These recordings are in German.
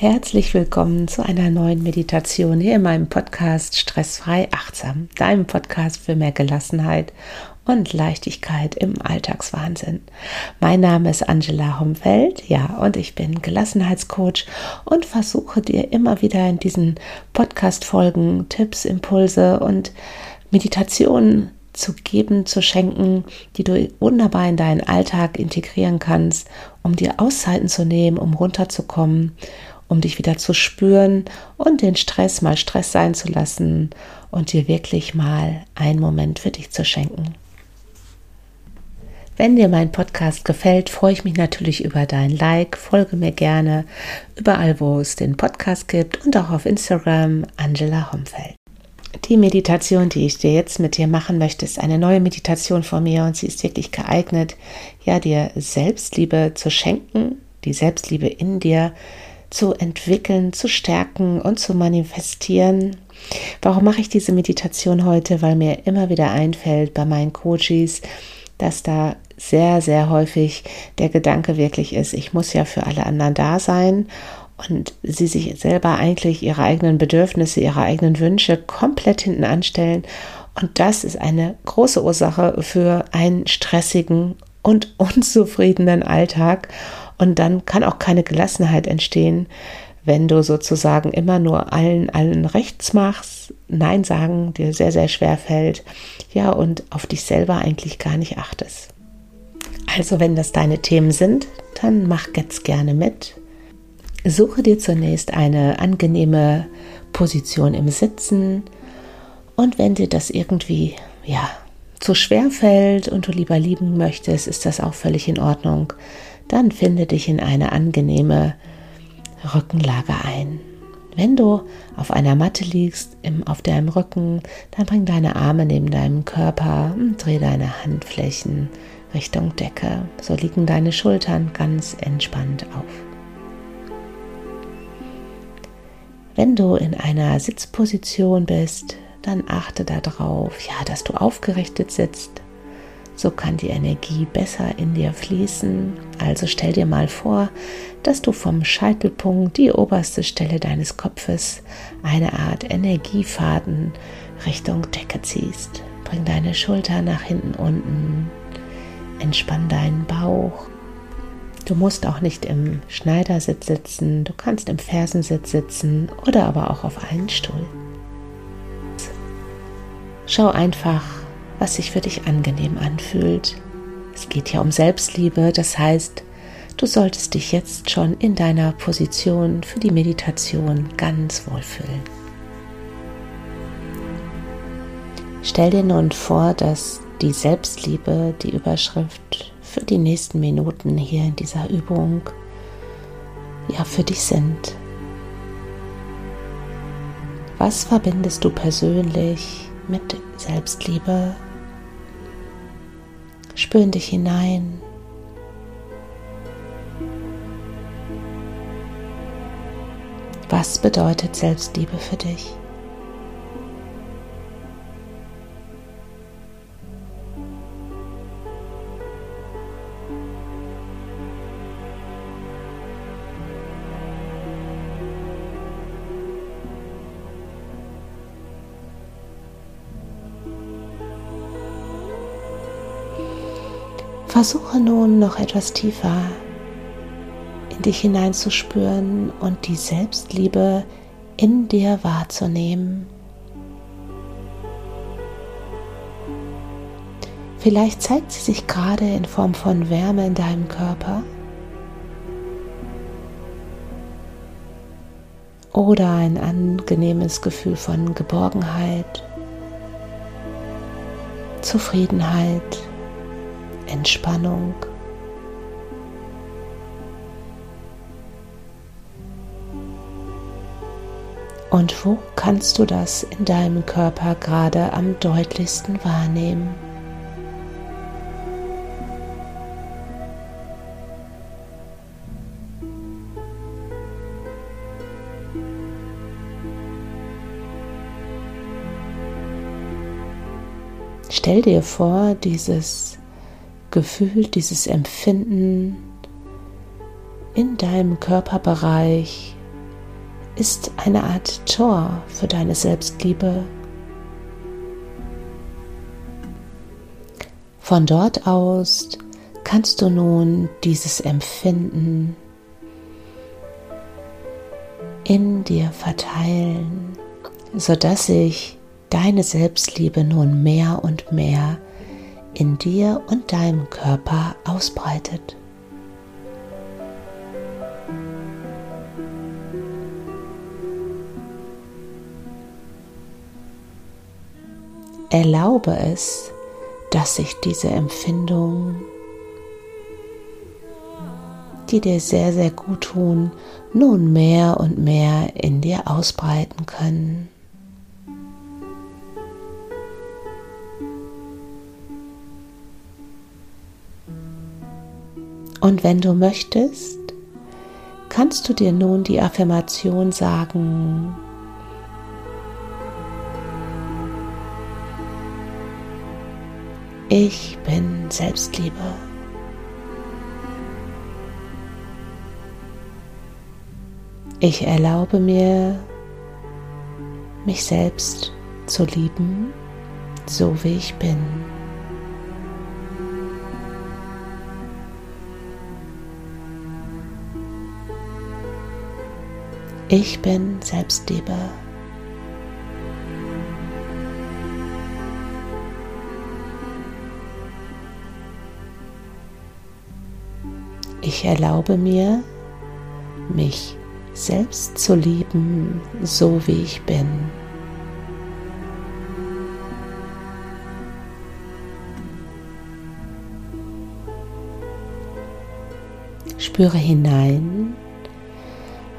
Herzlich willkommen zu einer neuen Meditation hier in meinem Podcast Stressfrei Achtsam, deinem Podcast für mehr Gelassenheit und Leichtigkeit im Alltagswahnsinn. Mein Name ist Angela Homfeld, ja, und ich bin Gelassenheitscoach und versuche dir immer wieder in diesen Podcast-Folgen Tipps, Impulse und Meditationen zu geben, zu schenken, die du wunderbar in deinen Alltag integrieren kannst, um dir Auszeiten zu nehmen, um runterzukommen um dich wieder zu spüren und den Stress mal Stress sein zu lassen und dir wirklich mal einen Moment für dich zu schenken. Wenn dir mein Podcast gefällt, freue ich mich natürlich über dein Like. Folge mir gerne überall, wo es den Podcast gibt und auch auf Instagram Angela Homfeld. Die Meditation, die ich dir jetzt mit dir machen möchte, ist eine neue Meditation von mir und sie ist wirklich geeignet, ja, dir Selbstliebe zu schenken, die Selbstliebe in dir zu entwickeln, zu stärken und zu manifestieren. Warum mache ich diese Meditation heute? Weil mir immer wieder einfällt bei meinen Coaches, dass da sehr, sehr häufig der Gedanke wirklich ist, ich muss ja für alle anderen da sein und sie sich selber eigentlich ihre eigenen Bedürfnisse, ihre eigenen Wünsche komplett hinten anstellen. Und das ist eine große Ursache für einen stressigen und unzufriedenen Alltag. Und dann kann auch keine Gelassenheit entstehen, wenn du sozusagen immer nur allen, allen rechts machst, Nein sagen dir sehr, sehr schwer fällt, ja, und auf dich selber eigentlich gar nicht achtest. Also, wenn das deine Themen sind, dann mach jetzt gerne mit. Suche dir zunächst eine angenehme Position im Sitzen und wenn dir das irgendwie, ja, zu schwer fällt und du lieber liegen möchtest, ist das auch völlig in Ordnung dann finde dich in eine angenehme Rückenlage ein. Wenn du auf einer Matte liegst, im, auf deinem Rücken, dann bring deine Arme neben deinem Körper und dreh deine Handflächen Richtung Decke. So liegen deine Schultern ganz entspannt auf. Wenn du in einer Sitzposition bist, dann achte darauf, ja, dass du aufgerichtet sitzt so kann die Energie besser in dir fließen. Also stell dir mal vor, dass du vom Scheitelpunkt, die oberste Stelle deines Kopfes, eine Art Energiefaden Richtung Decke ziehst. Bring deine Schulter nach hinten unten, entspann deinen Bauch. Du musst auch nicht im Schneidersitz sitzen, du kannst im Fersensitz sitzen oder aber auch auf einen Stuhl. Schau einfach, was sich für dich angenehm anfühlt. Es geht ja um Selbstliebe, das heißt, du solltest dich jetzt schon in deiner Position für die Meditation ganz wohlfühlen. Stell dir nun vor, dass die Selbstliebe die Überschrift für die nächsten Minuten hier in dieser Übung ja für dich sind. Was verbindest du persönlich mit Selbstliebe Spür in dich hinein. Was bedeutet Selbstliebe für dich? Versuche nun noch etwas tiefer in dich hineinzuspüren und die Selbstliebe in dir wahrzunehmen. Vielleicht zeigt sie sich gerade in Form von Wärme in deinem Körper oder ein angenehmes Gefühl von Geborgenheit, Zufriedenheit, Entspannung. Und wo kannst du das in deinem Körper gerade am deutlichsten wahrnehmen? Stell dir vor, dieses Gefühl, dieses Empfinden in deinem Körperbereich ist eine Art Tor für deine Selbstliebe. Von dort aus kannst du nun dieses Empfinden in dir verteilen, sodass sich deine Selbstliebe nun mehr und mehr in dir und deinem Körper ausbreitet. Erlaube es, dass sich diese Empfindung, die dir sehr, sehr gut tun, nun mehr und mehr in dir ausbreiten können. Und wenn du möchtest, kannst du dir nun die Affirmation sagen, ich bin Selbstliebe. Ich erlaube mir, mich selbst zu lieben, so wie ich bin. Ich bin Selbstliebe. Ich erlaube mir, mich selbst zu lieben, so wie ich bin. Spüre hinein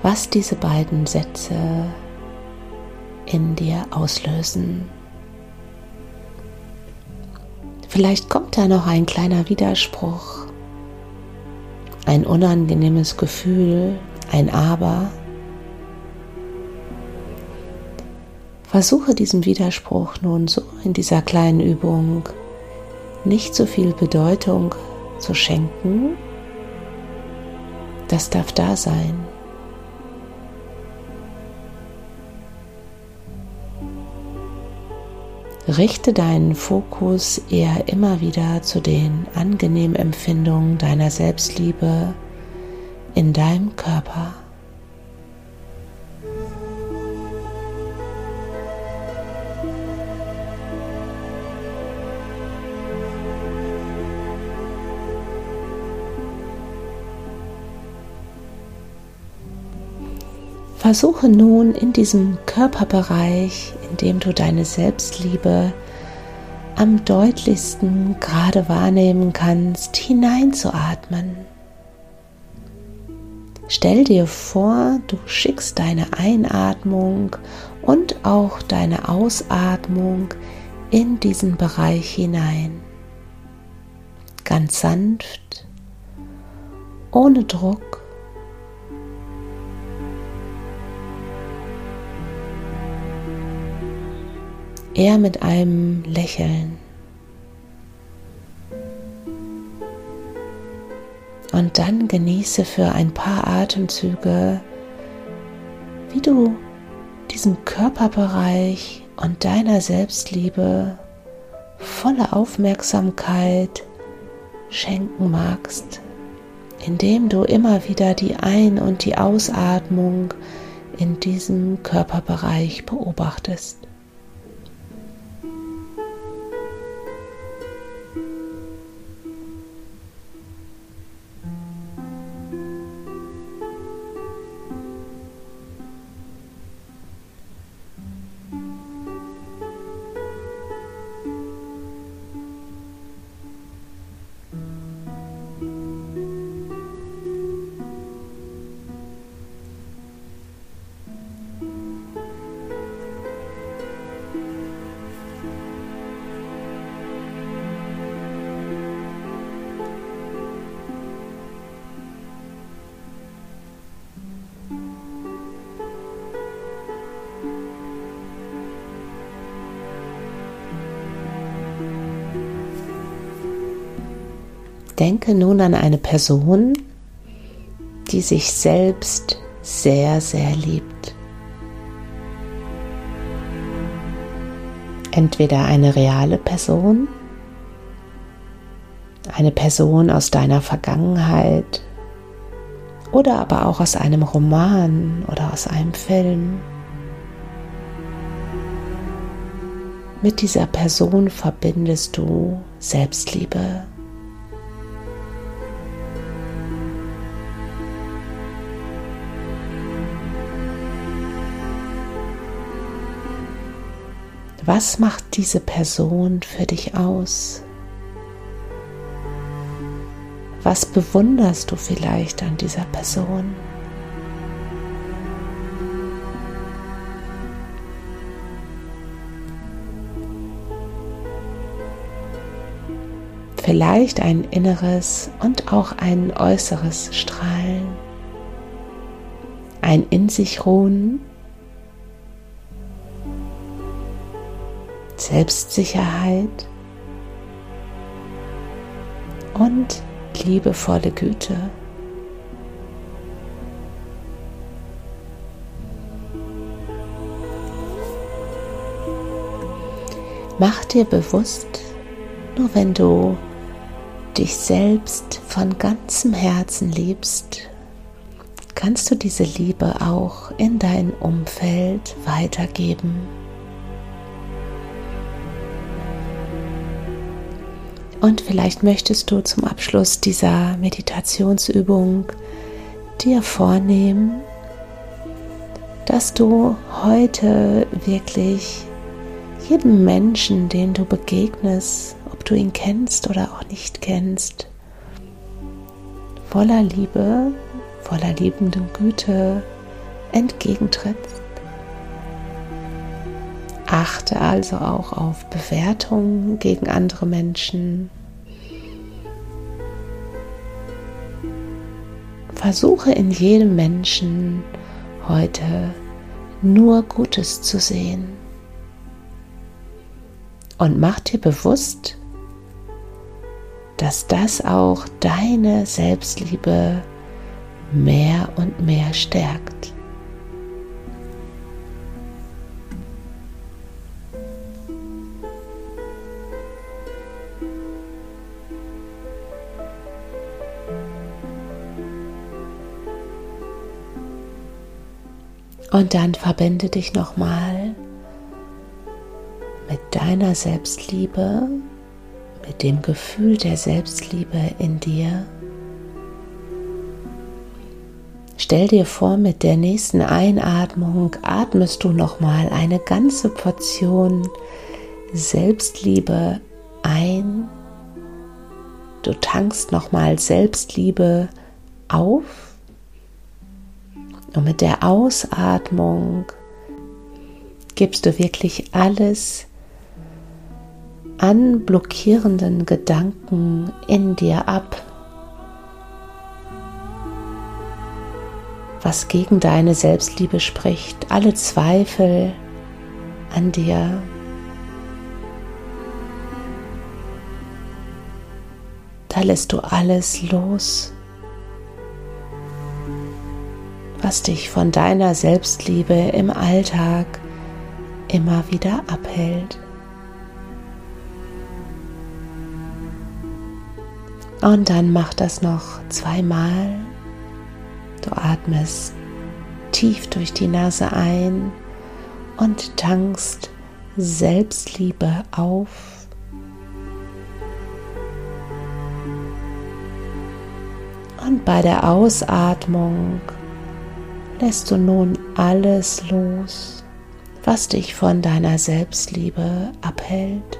was diese beiden Sätze in dir auslösen. Vielleicht kommt da noch ein kleiner Widerspruch, ein unangenehmes Gefühl, ein Aber. Versuche diesem Widerspruch nun so in dieser kleinen Übung nicht so viel Bedeutung zu schenken. Das darf da sein. Richte deinen Fokus eher immer wieder zu den angenehmen Empfindungen deiner Selbstliebe in deinem Körper. Versuche nun in diesem Körperbereich, in dem du deine Selbstliebe am deutlichsten gerade wahrnehmen kannst, hineinzuatmen. Stell dir vor, du schickst deine Einatmung und auch deine Ausatmung in diesen Bereich hinein. Ganz sanft, ohne Druck eher mit einem Lächeln. Und dann genieße für ein paar Atemzüge, wie du diesem Körperbereich und deiner Selbstliebe volle Aufmerksamkeit schenken magst, indem du immer wieder die Ein- und die Ausatmung in diesem Körperbereich beobachtest. Denke nun an eine Person, die sich selbst sehr, sehr liebt. Entweder eine reale Person, eine Person aus deiner Vergangenheit oder aber auch aus einem Roman oder aus einem Film. Mit dieser Person verbindest du Selbstliebe. Was macht diese Person für dich aus? Was bewunderst du vielleicht an dieser Person? Vielleicht ein inneres und auch ein äußeres Strahlen, ein in sich ruhen, Selbstsicherheit und liebevolle Güte. Mach dir bewusst, nur wenn du dich selbst von ganzem Herzen liebst, kannst du diese Liebe auch in dein Umfeld weitergeben. Und vielleicht möchtest du zum Abschluss dieser Meditationsübung dir vornehmen, dass du heute wirklich jedem Menschen, den du begegnest, ob du ihn kennst oder auch nicht kennst, voller Liebe, voller liebenden Güte entgegentrittst. Achte also auch auf Bewertungen gegen andere Menschen. Versuche in jedem Menschen heute nur Gutes zu sehen. Und mach dir bewusst, dass das auch deine Selbstliebe mehr und mehr stärkt. Und dann verbinde dich nochmal mit deiner Selbstliebe, mit dem Gefühl der Selbstliebe in dir. Stell dir vor, mit der nächsten Einatmung atmest du nochmal eine ganze Portion Selbstliebe ein. Du tankst nochmal Selbstliebe auf und mit der Ausatmung gibst du wirklich alles an blockierenden Gedanken in dir ab, was gegen deine Selbstliebe spricht, alle Zweifel an dir. Da lässt du alles los was dich von deiner Selbstliebe im Alltag immer wieder abhält. Und dann mach das noch zweimal. Du atmest tief durch die Nase ein und tankst Selbstliebe auf. Und bei der Ausatmung lässt du nun alles los, was dich von deiner Selbstliebe abhält.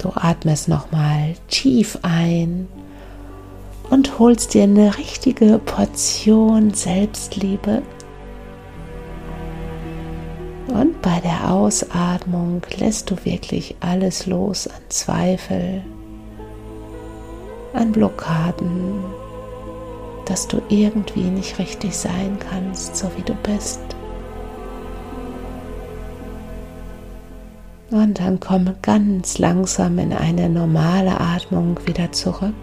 Du atmest nochmal tief ein und holst dir eine richtige Portion Selbstliebe bei der Ausatmung lässt du wirklich alles los an Zweifel, an Blockaden, dass du irgendwie nicht richtig sein kannst, so wie du bist. Und dann komme ganz langsam in eine normale Atmung wieder zurück.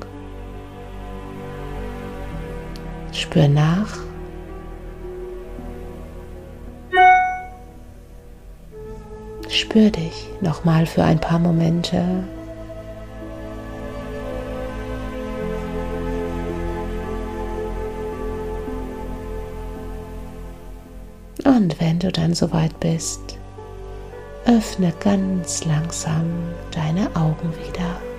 Spür nach. Spür dich nochmal für ein paar Momente. Und wenn du dann soweit bist, öffne ganz langsam deine Augen wieder.